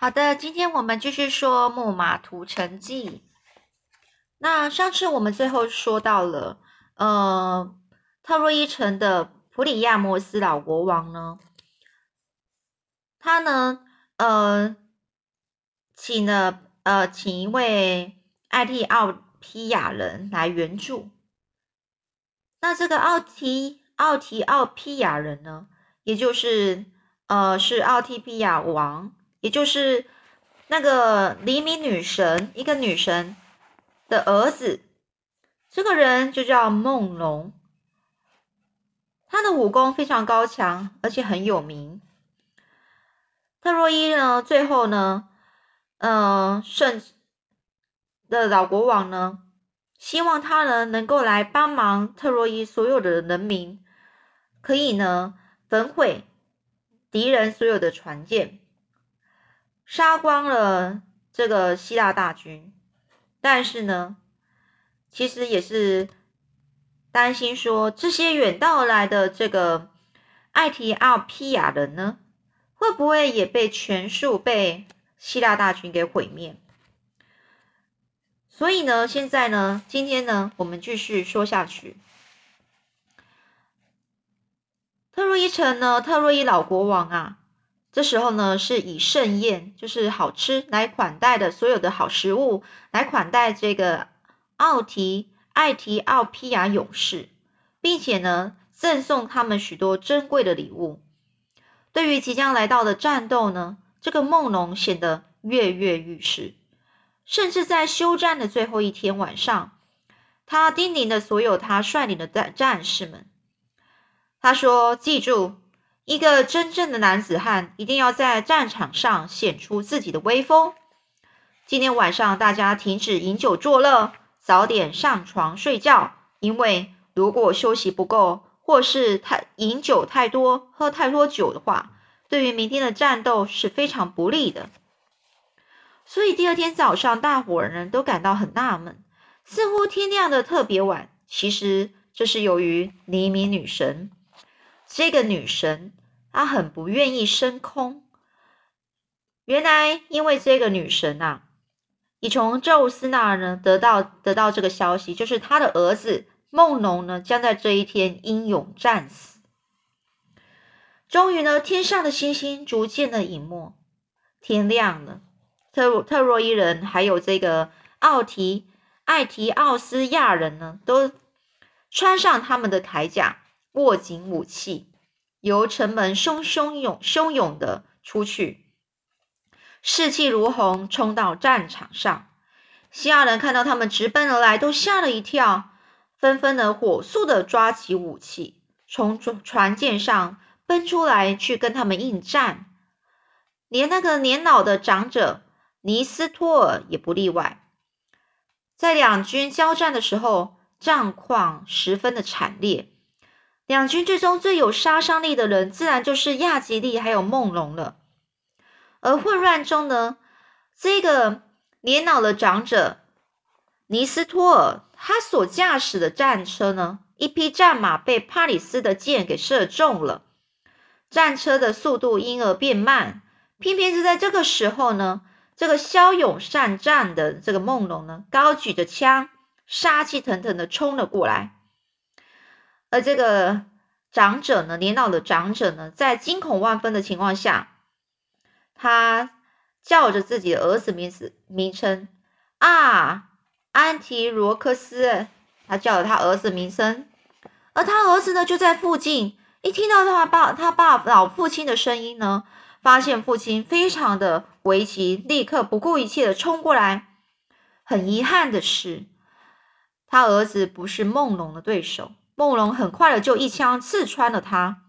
好的，今天我们继续说木马屠城记。那上次我们最后说到了，呃，特洛伊城的普里亚摩斯老国王呢，他呢，呃，请了呃，请一位艾蒂奥皮亚人来援助。那这个奥提奥提奥皮亚人呢，也就是呃，是奥提皮亚王。也就是那个黎明女神，一个女神的儿子，这个人就叫梦龙。他的武功非常高强，而且很有名。特洛伊呢，最后呢，呃，圣的老国王呢，希望他呢能够来帮忙特洛伊所有的人民，可以呢焚毁敌人所有的船舰。杀光了这个希腊大军，但是呢，其实也是担心说这些远道而来的这个艾提奥皮亚人呢，会不会也被全数被希腊大军给毁灭？所以呢，现在呢，今天呢，我们继续说下去。特洛伊城呢，特洛伊老国王啊。这时候呢，是以盛宴，就是好吃来款待的所有的好食物，来款待这个奥提艾提奥皮亚勇士，并且呢，赠送他们许多珍贵的礼物。对于即将来到的战斗呢，这个梦龙显得跃跃欲试，甚至在休战的最后一天晚上，他叮咛的所有他率领的战战士们，他说：“记住。”一个真正的男子汉一定要在战场上显出自己的威风。今天晚上大家停止饮酒作乐，早点上床睡觉。因为如果休息不够，或是太饮酒太多、喝太多酒的话，对于明天的战斗是非常不利的。所以第二天早上，大伙儿呢都感到很纳闷，似乎天亮的特别晚。其实这是由于黎明女神，这个女神。她很不愿意升空。原来，因为这个女神啊，已从宙斯那儿呢得到得到这个消息，就是他的儿子梦龙呢将在这一天英勇战死。终于呢，天上的星星逐渐的隐没，天亮了。特特洛伊人还有这个奥提艾提奥斯亚人呢，都穿上他们的铠甲，握紧武器。由城门汹汹涌汹涌的出去，士气如虹，冲到战场上。希腊人看到他们直奔而来，都吓了一跳，纷纷的火速的抓起武器，从船舰上奔出来去跟他们应战。连那个年老的长者尼斯托尔也不例外。在两军交战的时候，战况十分的惨烈。两军之中最有杀伤力的人，自然就是亚吉利还有梦龙了。而混乱中呢，这个年老的长者尼斯托尔，他所驾驶的战车呢，一匹战马被帕里斯的箭给射中了，战车的速度因而变慢。偏偏是在这个时候呢，这个骁勇善战的这个梦龙呢，高举着枪，杀气腾腾的冲了过来。而这个长者呢，年老的长者呢，在惊恐万分的情况下，他叫着自己的儿子名字名称啊，安提罗克斯，他叫了他儿子名声，而他儿子呢就在附近，一听到他爸他爸老父亲的声音呢，发现父亲非常的危急，立刻不顾一切的冲过来。很遗憾的是，他儿子不是梦龙的对手。梦龙很快的就一枪刺穿了他，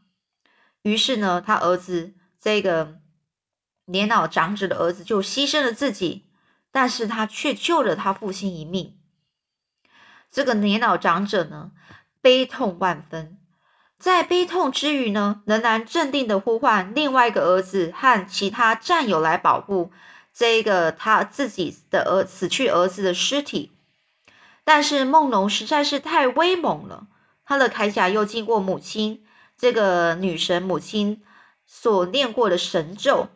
于是呢，他儿子这个年老长者的儿子就牺牲了自己，但是他却救了他父亲一命。这个年老长者呢，悲痛万分，在悲痛之余呢，仍然镇定的呼唤另外一个儿子和其他战友来保护这个他自己的儿死去儿子的尸体，但是梦龙实在是太威猛了。他的铠甲又经过母亲这个女神母亲所念过的神咒，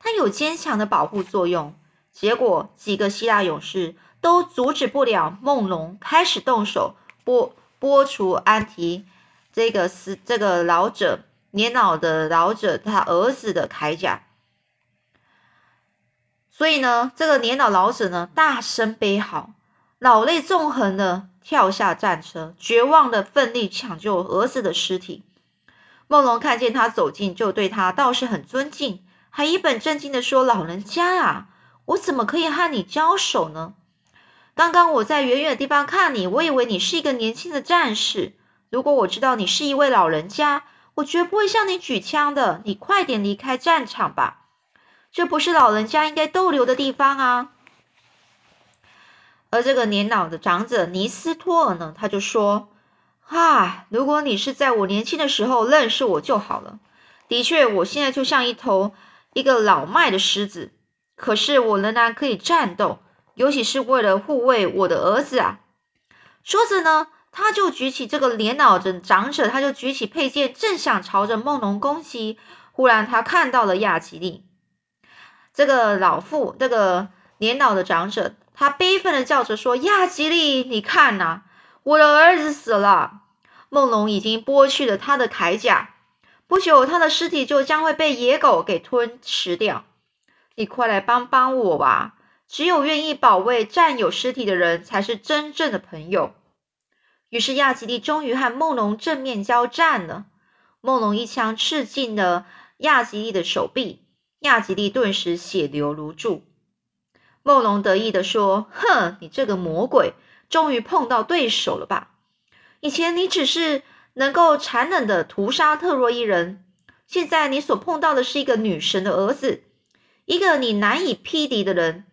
它有坚强的保护作用。结果几个希腊勇士都阻止不了梦龙，开始动手剥剥除安提这个死这个老者年老的老者他儿子的铠甲。所以呢，这个年老老者呢，大声悲嚎，老泪纵横的跳下战车，绝望的奋力抢救儿子的尸体。梦龙看见他走近，就对他倒是很尊敬，还一本正经的说：“老人家呀，我怎么可以和你交手呢？刚刚我在远远的地方看你，我以为你是一个年轻的战士。如果我知道你是一位老人家，我绝不会向你举枪的。你快点离开战场吧。”这不是老人家应该逗留的地方啊！而这个年老的长者尼斯托尔呢，他就说：“啊，如果你是在我年轻的时候认识我就好了。的确，我现在就像一头一个老迈的狮子，可是我仍然可以战斗，尤其是为了护卫我的儿子啊！”说着呢，他就举起这个年老的长者，他就举起佩剑，正想朝着梦龙攻击。忽然，他看到了亚吉利。这个老妇，这个年老的长者，他悲愤的叫着说：“亚吉利，你看呐，我的儿子死了。梦龙已经剥去了他的铠甲，不久他的尸体就将会被野狗给吞食掉。你快来帮帮我吧！只有愿意保卫战友尸体的人，才是真正的朋友。”于是亚吉利终于和梦龙正面交战了。梦龙一枪刺进了亚吉利的手臂。亚吉利顿时血流如注，梦龙得意地说：“哼，你这个魔鬼，终于碰到对手了吧？以前你只是能够残忍的屠杀特洛伊人，现在你所碰到的是一个女神的儿子，一个你难以匹敌的人。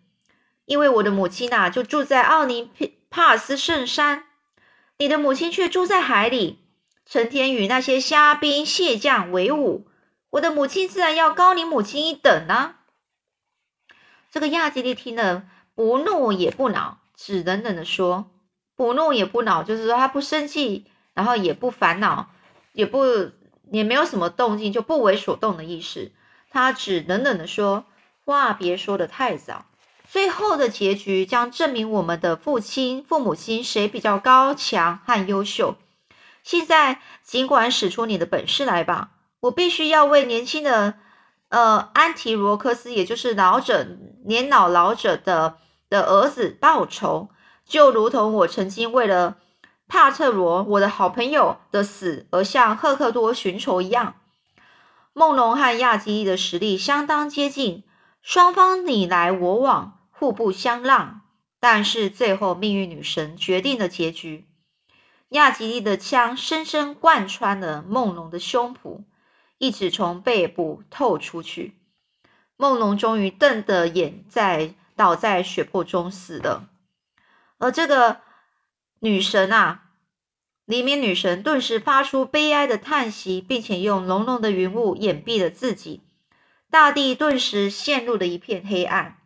因为我的母亲呐，就住在奥林帕斯圣山，你的母亲却住在海里，成天与那些虾兵蟹将为伍。”我的母亲自然要高你母亲一等呢。这个亚基利听了，不怒也不恼，只冷冷的说：“不怒也不恼，就是说他不生气，然后也不烦恼，也不也没有什么动静，就不为所动的意思。他只冷冷的说：话别说的太早，最后的结局将证明我们的父亲、父母亲谁比较高强和优秀。现在尽管使出你的本事来吧。”我必须要为年轻的呃安提罗克斯，也就是老者年老老者的的儿子报仇，就如同我曾经为了帕特罗我的好朋友的死而向赫克多寻仇一样。梦龙和亚基利的实力相当接近，双方你来我往，互不相让。但是最后命运女神决定了结局，亚吉利的枪深深贯穿了梦龙的胸脯。一直从背部透出去，梦龙终于瞪得眼在倒在血泊中死了。而这个女神啊，黎明女神顿时发出悲哀的叹息，并且用浓浓的云雾掩蔽了自己。大地顿时陷入了一片黑暗。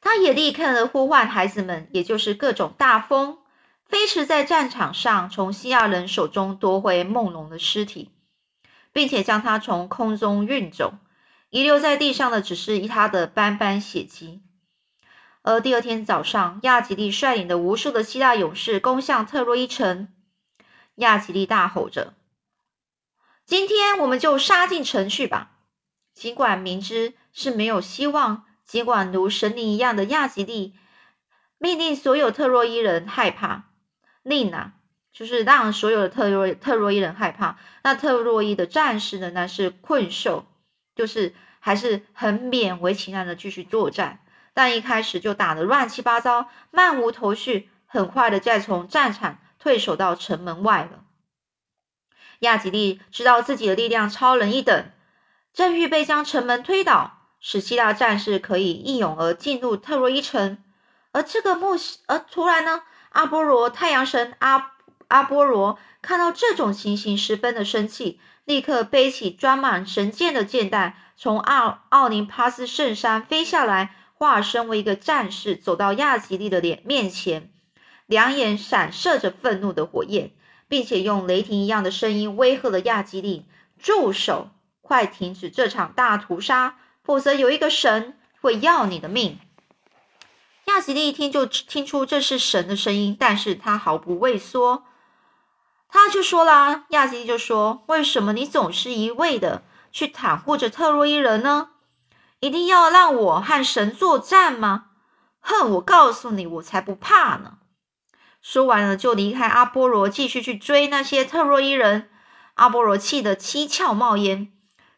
他也立刻呼唤孩子们，也就是各种大风，飞驰在战场上，从西亚人手中夺回梦龙的尸体。并且将他从空中运走，遗留在地上的只是他的斑斑血迹。而第二天早上，亚吉利率领的无数的希腊勇士攻向特洛伊城。亚吉利大吼着：“今天我们就杀进城去吧！”尽管明知是没有希望，尽管如神灵一样的亚吉利命令所有特洛伊人害怕，令啊！就是让所有的特洛特洛伊人害怕，那特洛伊的战士呢？那是困兽，就是还是很勉为其难的继续作战，但一开始就打得乱七八糟，漫无头绪，很快的再从战场退守到城门外了。亚吉利知道自己的力量超人一等，正预备将城门推倒，使希腊战士可以一涌而进入特洛伊城。而这个木，而突然呢，阿波罗太阳神阿。阿波罗看到这种情形，十分的生气，立刻背起装满神剑的剑袋，从奥奥林帕斯圣山飞下来，化身为一个战士，走到亚吉利的脸面前，两眼闪射着愤怒的火焰，并且用雷霆一样的声音威吓了亚吉利：“住手！快停止这场大屠杀！否则有一个神会要你的命。”亚吉利一听就听出这是神的声音，但是他毫不畏缩，他就说啦：“亚吉利就说，为什么你总是一味的去袒护着特洛伊人呢？一定要让我和神作战吗？哼，我告诉你，我才不怕呢！”说完了，就离开阿波罗，继续去追那些特洛伊人。阿波罗气得七窍冒烟。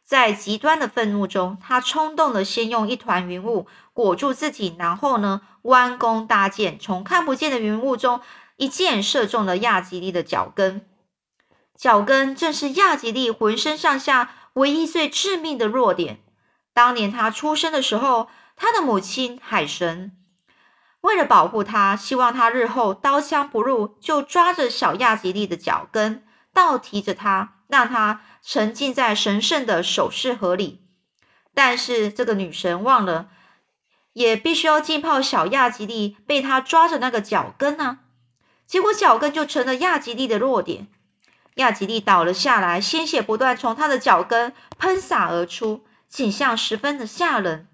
在极端的愤怒中，他冲动的先用一团云雾裹住自己，然后呢，弯弓搭箭，从看不见的云雾中一箭射中了亚吉利的脚跟。脚跟正是亚吉利浑身上下唯一最致命的弱点。当年他出生的时候，他的母亲海神为了保护他，希望他日后刀枪不入，就抓着小亚吉利的脚跟，倒提着他，让他。沉浸在神圣的首饰河里，但是这个女神忘了，也必须要浸泡小亚吉利被他抓着那个脚跟啊！结果脚跟就成了亚吉利的弱点，亚吉利倒了下来，鲜血不断从他的脚跟喷洒而出，景象十分的吓人。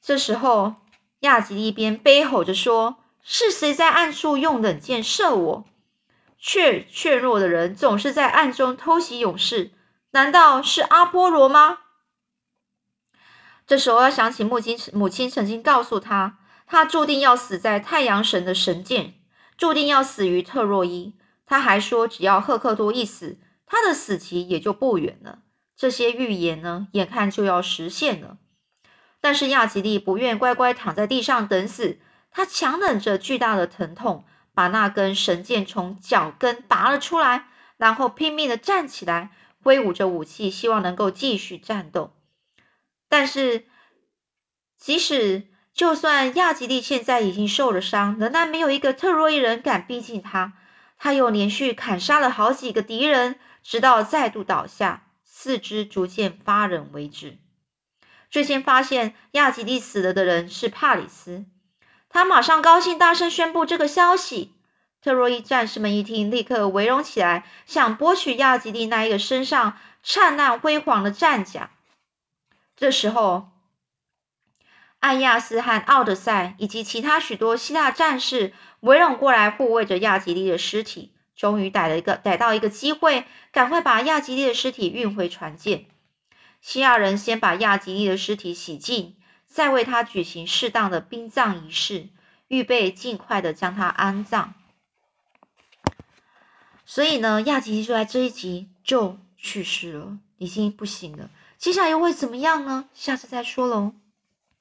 这时候，亚吉利边悲吼着说：“是谁在暗处用冷箭射我？”怯怯弱的人总是在暗中偷袭勇士，难道是阿波罗吗？这时候要想起母亲，母亲曾经告诉他，他注定要死在太阳神的神剑，注定要死于特洛伊。他还说，只要赫克多一死，他的死期也就不远了。这些预言呢，眼看就要实现了。但是亚吉利不愿乖乖躺在地上等死，他强忍着巨大的疼痛。把那根神剑从脚跟拔了出来，然后拼命的站起来，挥舞着武器，希望能够继续战斗。但是，即使就算亚吉利现在已经受了伤，仍然没有一个特洛伊人敢逼近他。他又连续砍杀了好几个敌人，直到再度倒下，四肢逐渐发冷为止。最先发现亚吉利死了的人是帕里斯。他马上高兴，大声宣布这个消息。特洛伊战士们一听，立刻围拢起来，想剥取亚吉利那一个身上灿烂辉煌的战甲。这时候，艾亚斯和奥德赛以及其他许多希腊战士围拢过来，护卫着亚吉利的尸体。终于逮了一个，逮到一个机会，赶快把亚吉利的尸体运回船舰。希腊人先把亚吉利的尸体洗净。再为他举行适当的殡葬仪式，预备尽快的将他安葬。所以呢，亚吉利就在这一集就去世了，已经不行了。接下来又会怎么样呢？下次再说喽。